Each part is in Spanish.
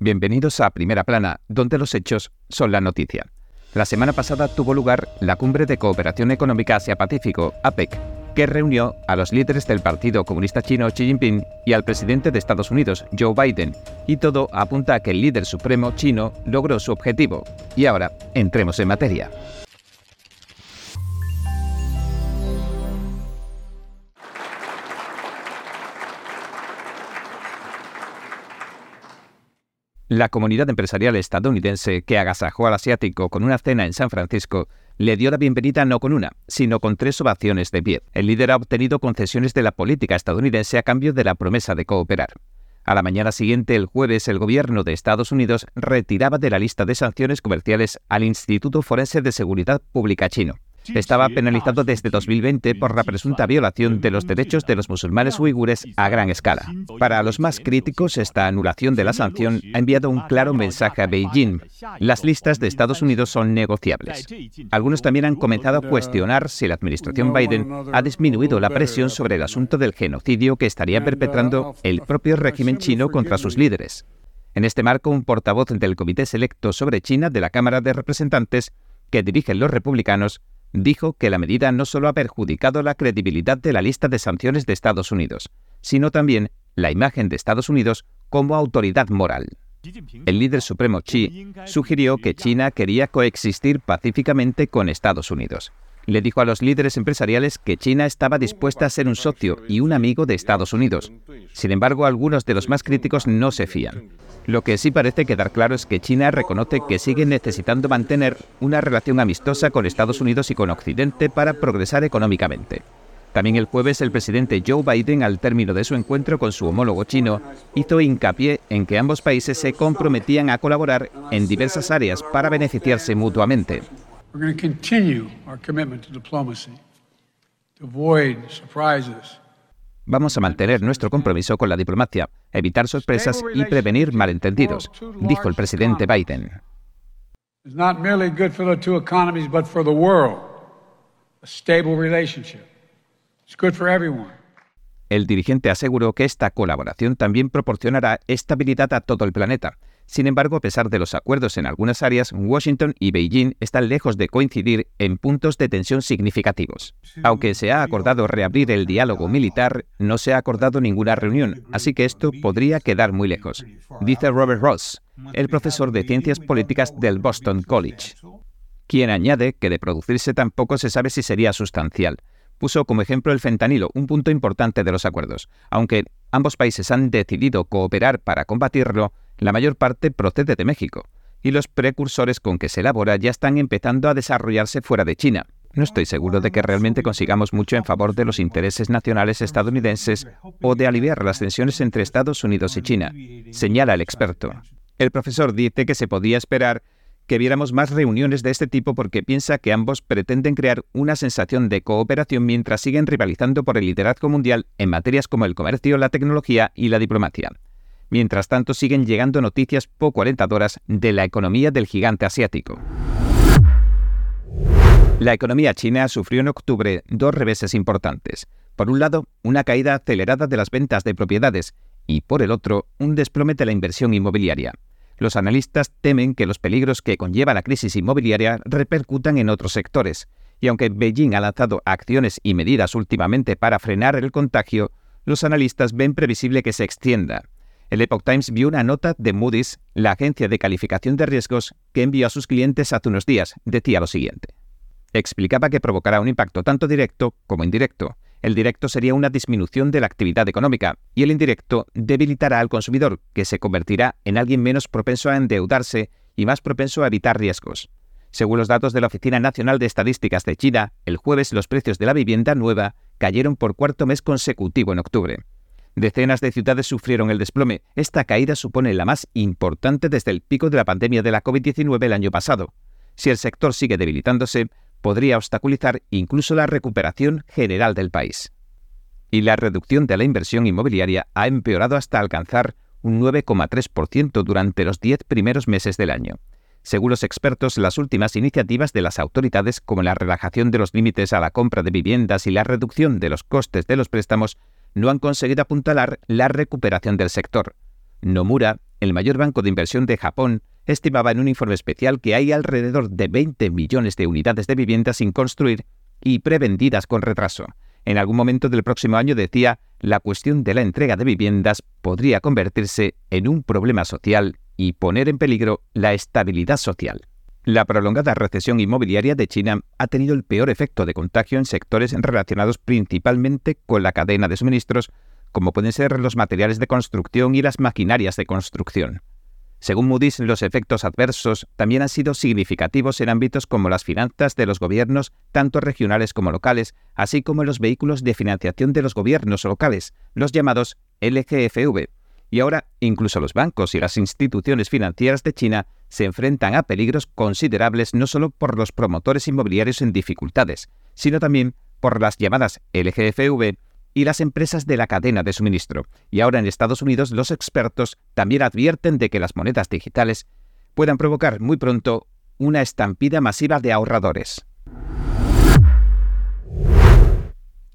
Bienvenidos a Primera Plana, donde los hechos son la noticia. La semana pasada tuvo lugar la Cumbre de Cooperación Económica Asia-Pacífico, APEC, que reunió a los líderes del Partido Comunista Chino Xi Jinping y al presidente de Estados Unidos, Joe Biden, y todo apunta a que el líder supremo chino logró su objetivo. Y ahora, entremos en materia. La comunidad empresarial estadounidense que agasajó al asiático con una cena en San Francisco le dio la bienvenida no con una, sino con tres ovaciones de pie. El líder ha obtenido concesiones de la política estadounidense a cambio de la promesa de cooperar. A la mañana siguiente, el jueves, el gobierno de Estados Unidos retiraba de la lista de sanciones comerciales al Instituto Forense de Seguridad Pública chino estaba penalizado desde 2020 por la presunta violación de los derechos de los musulmanes uigures a gran escala. Para los más críticos, esta anulación de la sanción ha enviado un claro mensaje a Beijing. Las listas de Estados Unidos son negociables. Algunos también han comenzado a cuestionar si la administración Biden ha disminuido la presión sobre el asunto del genocidio que estaría perpetrando el propio régimen chino contra sus líderes. En este marco, un portavoz del Comité Selecto sobre China de la Cámara de Representantes, que dirigen los republicanos, dijo que la medida no solo ha perjudicado la credibilidad de la lista de sanciones de Estados Unidos, sino también la imagen de Estados Unidos como autoridad moral. El líder supremo Xi sugirió que China quería coexistir pacíficamente con Estados Unidos. Le dijo a los líderes empresariales que China estaba dispuesta a ser un socio y un amigo de Estados Unidos. Sin embargo, algunos de los más críticos no se fían. Lo que sí parece quedar claro es que China reconoce que sigue necesitando mantener una relación amistosa con Estados Unidos y con Occidente para progresar económicamente. También el jueves el presidente Joe Biden, al término de su encuentro con su homólogo chino, hizo hincapié en que ambos países se comprometían a colaborar en diversas áreas para beneficiarse mutuamente. Vamos a mantener nuestro compromiso con la diplomacia, evitar sorpresas y prevenir malentendidos, dijo el presidente Biden. El dirigente aseguró que esta colaboración también proporcionará estabilidad a todo el planeta, sin embargo, a pesar de los acuerdos en algunas áreas, Washington y Beijing están lejos de coincidir en puntos de tensión significativos. Aunque se ha acordado reabrir el diálogo militar, no se ha acordado ninguna reunión, así que esto podría quedar muy lejos, dice Robert Ross, el profesor de ciencias políticas del Boston College, quien añade que de producirse tampoco se sabe si sería sustancial puso como ejemplo el fentanilo, un punto importante de los acuerdos. Aunque ambos países han decidido cooperar para combatirlo, la mayor parte procede de México, y los precursores con que se elabora ya están empezando a desarrollarse fuera de China. No estoy seguro de que realmente consigamos mucho en favor de los intereses nacionales estadounidenses o de aliviar las tensiones entre Estados Unidos y China, señala el experto. El profesor dice que se podía esperar que viéramos más reuniones de este tipo porque piensa que ambos pretenden crear una sensación de cooperación mientras siguen rivalizando por el liderazgo mundial en materias como el comercio, la tecnología y la diplomacia. Mientras tanto, siguen llegando noticias poco alentadoras de la economía del gigante asiático. La economía china sufrió en octubre dos reveses importantes. Por un lado, una caída acelerada de las ventas de propiedades y, por el otro, un desplome de la inversión inmobiliaria. Los analistas temen que los peligros que conlleva la crisis inmobiliaria repercutan en otros sectores, y aunque Beijing ha lanzado acciones y medidas últimamente para frenar el contagio, los analistas ven previsible que se extienda. El Epoch Times vio una nota de Moody's, la agencia de calificación de riesgos, que envió a sus clientes hace unos días. Decía lo siguiente. Explicaba que provocará un impacto tanto directo como indirecto. El directo sería una disminución de la actividad económica y el indirecto debilitará al consumidor, que se convertirá en alguien menos propenso a endeudarse y más propenso a evitar riesgos. Según los datos de la Oficina Nacional de Estadísticas de China, el jueves los precios de la vivienda nueva cayeron por cuarto mes consecutivo en octubre. Decenas de ciudades sufrieron el desplome. Esta caída supone la más importante desde el pico de la pandemia de la COVID-19 el año pasado. Si el sector sigue debilitándose, podría obstaculizar incluso la recuperación general del país. Y la reducción de la inversión inmobiliaria ha empeorado hasta alcanzar un 9,3% durante los 10 primeros meses del año. Según los expertos, las últimas iniciativas de las autoridades, como la relajación de los límites a la compra de viviendas y la reducción de los costes de los préstamos, no han conseguido apuntalar la recuperación del sector. Nomura, el mayor banco de inversión de Japón, estimaba en un informe especial que hay alrededor de 20 millones de unidades de vivienda sin construir y prevendidas con retraso. En algún momento del próximo año decía, la cuestión de la entrega de viviendas podría convertirse en un problema social y poner en peligro la estabilidad social. La prolongada recesión inmobiliaria de China ha tenido el peor efecto de contagio en sectores relacionados principalmente con la cadena de suministros, como pueden ser los materiales de construcción y las maquinarias de construcción. Según Moody's, los efectos adversos también han sido significativos en ámbitos como las finanzas de los gobiernos, tanto regionales como locales, así como en los vehículos de financiación de los gobiernos locales, los llamados LGFV. Y ahora, incluso los bancos y las instituciones financieras de China se enfrentan a peligros considerables no solo por los promotores inmobiliarios en dificultades, sino también por las llamadas LGFV y las empresas de la cadena de suministro. Y ahora en Estados Unidos los expertos también advierten de que las monedas digitales puedan provocar muy pronto una estampida masiva de ahorradores.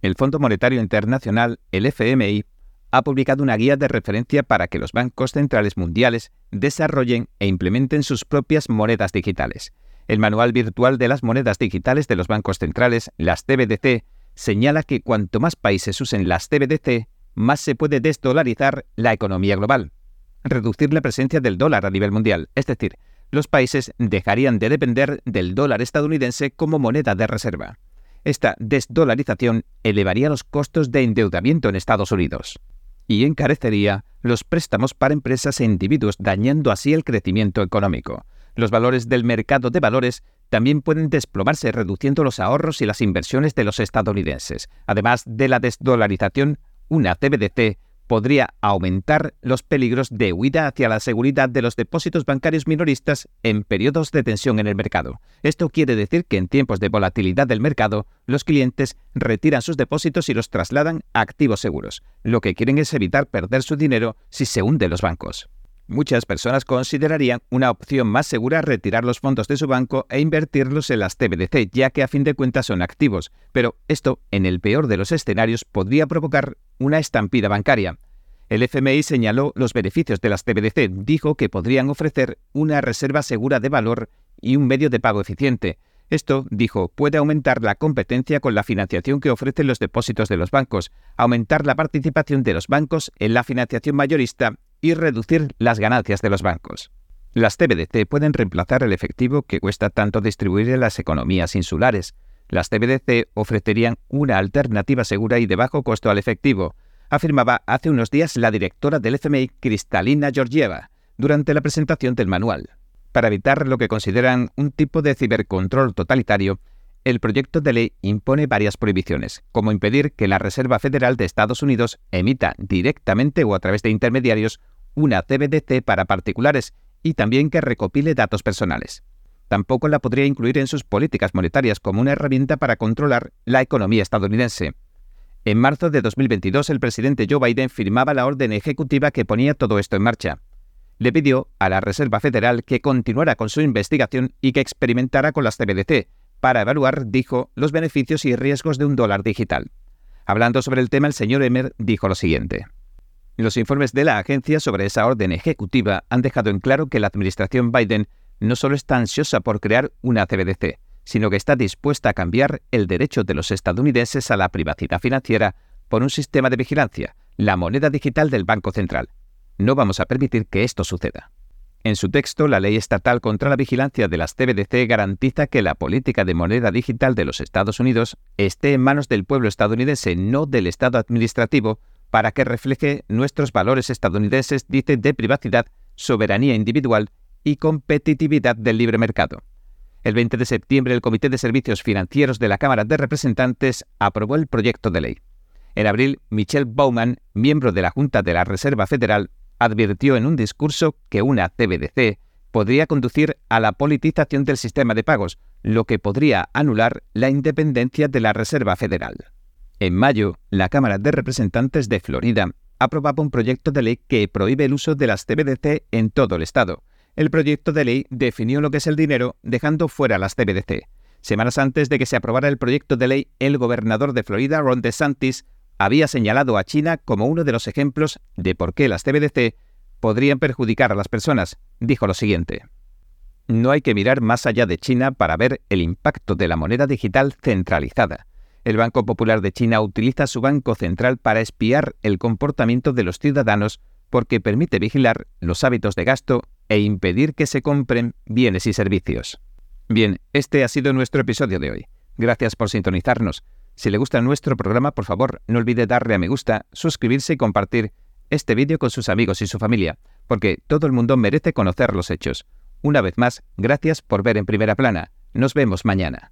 El Fondo Monetario Internacional, el FMI, ha publicado una guía de referencia para que los bancos centrales mundiales desarrollen e implementen sus propias monedas digitales. El Manual Virtual de las Monedas Digitales de los Bancos Centrales, las CBDC, señala que cuanto más países usen las CBDC, más se puede desdolarizar la economía global, reducir la presencia del dólar a nivel mundial, es decir, los países dejarían de depender del dólar estadounidense como moneda de reserva. Esta desdolarización elevaría los costos de endeudamiento en Estados Unidos y encarecería los préstamos para empresas e individuos, dañando así el crecimiento económico. Los valores del mercado de valores también pueden desplomarse reduciendo los ahorros y las inversiones de los estadounidenses. Además de la desdolarización, una CBDC podría aumentar los peligros de huida hacia la seguridad de los depósitos bancarios minoristas en periodos de tensión en el mercado. Esto quiere decir que en tiempos de volatilidad del mercado, los clientes retiran sus depósitos y los trasladan a activos seguros. Lo que quieren es evitar perder su dinero si se hunden los bancos. Muchas personas considerarían una opción más segura retirar los fondos de su banco e invertirlos en las TBDC, ya que a fin de cuentas son activos, pero esto, en el peor de los escenarios, podría provocar una estampida bancaria. El FMI señaló los beneficios de las TBDC, dijo que podrían ofrecer una reserva segura de valor y un medio de pago eficiente. Esto, dijo, puede aumentar la competencia con la financiación que ofrecen los depósitos de los bancos, aumentar la participación de los bancos en la financiación mayorista y reducir las ganancias de los bancos. Las TBDC pueden reemplazar el efectivo que cuesta tanto distribuir en las economías insulares. Las TBDC ofrecerían una alternativa segura y de bajo costo al efectivo, afirmaba hace unos días la directora del FMI, Cristalina Georgieva, durante la presentación del manual. Para evitar lo que consideran un tipo de cibercontrol totalitario, el proyecto de ley impone varias prohibiciones, como impedir que la Reserva Federal de Estados Unidos emita directamente o a través de intermediarios una CBDC para particulares y también que recopile datos personales. Tampoco la podría incluir en sus políticas monetarias como una herramienta para controlar la economía estadounidense. En marzo de 2022, el presidente Joe Biden firmaba la orden ejecutiva que ponía todo esto en marcha. Le pidió a la Reserva Federal que continuara con su investigación y que experimentara con las CBDC, para evaluar, dijo, los beneficios y riesgos de un dólar digital. Hablando sobre el tema, el señor Emmer dijo lo siguiente. Los informes de la agencia sobre esa orden ejecutiva han dejado en claro que la administración Biden no solo está ansiosa por crear una CBDC, sino que está dispuesta a cambiar el derecho de los estadounidenses a la privacidad financiera por un sistema de vigilancia, la moneda digital del Banco Central. No vamos a permitir que esto suceda. En su texto, la ley estatal contra la vigilancia de las CBDC garantiza que la política de moneda digital de los Estados Unidos esté en manos del pueblo estadounidense, no del Estado administrativo, para que refleje nuestros valores estadounidenses, dice, de privacidad, soberanía individual y competitividad del libre mercado. El 20 de septiembre, el Comité de Servicios Financieros de la Cámara de Representantes aprobó el proyecto de ley. En abril, Michelle Bowman, miembro de la Junta de la Reserva Federal, advirtió en un discurso que una CBDC podría conducir a la politización del sistema de pagos, lo que podría anular la independencia de la Reserva Federal. En mayo, la Cámara de Representantes de Florida aprobaba un proyecto de ley que prohíbe el uso de las CBDC en todo el estado. El proyecto de ley definió lo que es el dinero, dejando fuera las CBDC. Semanas antes de que se aprobara el proyecto de ley, el gobernador de Florida, Ron DeSantis, había señalado a China como uno de los ejemplos de por qué las CBDC podrían perjudicar a las personas, dijo lo siguiente. No hay que mirar más allá de China para ver el impacto de la moneda digital centralizada. El Banco Popular de China utiliza su banco central para espiar el comportamiento de los ciudadanos porque permite vigilar los hábitos de gasto e impedir que se compren bienes y servicios. Bien, este ha sido nuestro episodio de hoy. Gracias por sintonizarnos. Si le gusta nuestro programa, por favor, no olvide darle a me gusta, suscribirse y compartir este vídeo con sus amigos y su familia, porque todo el mundo merece conocer los hechos. Una vez más, gracias por ver en primera plana. Nos vemos mañana.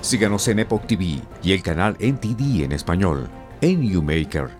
Síganos en Epoch TV y el canal NTD en español, en YouMaker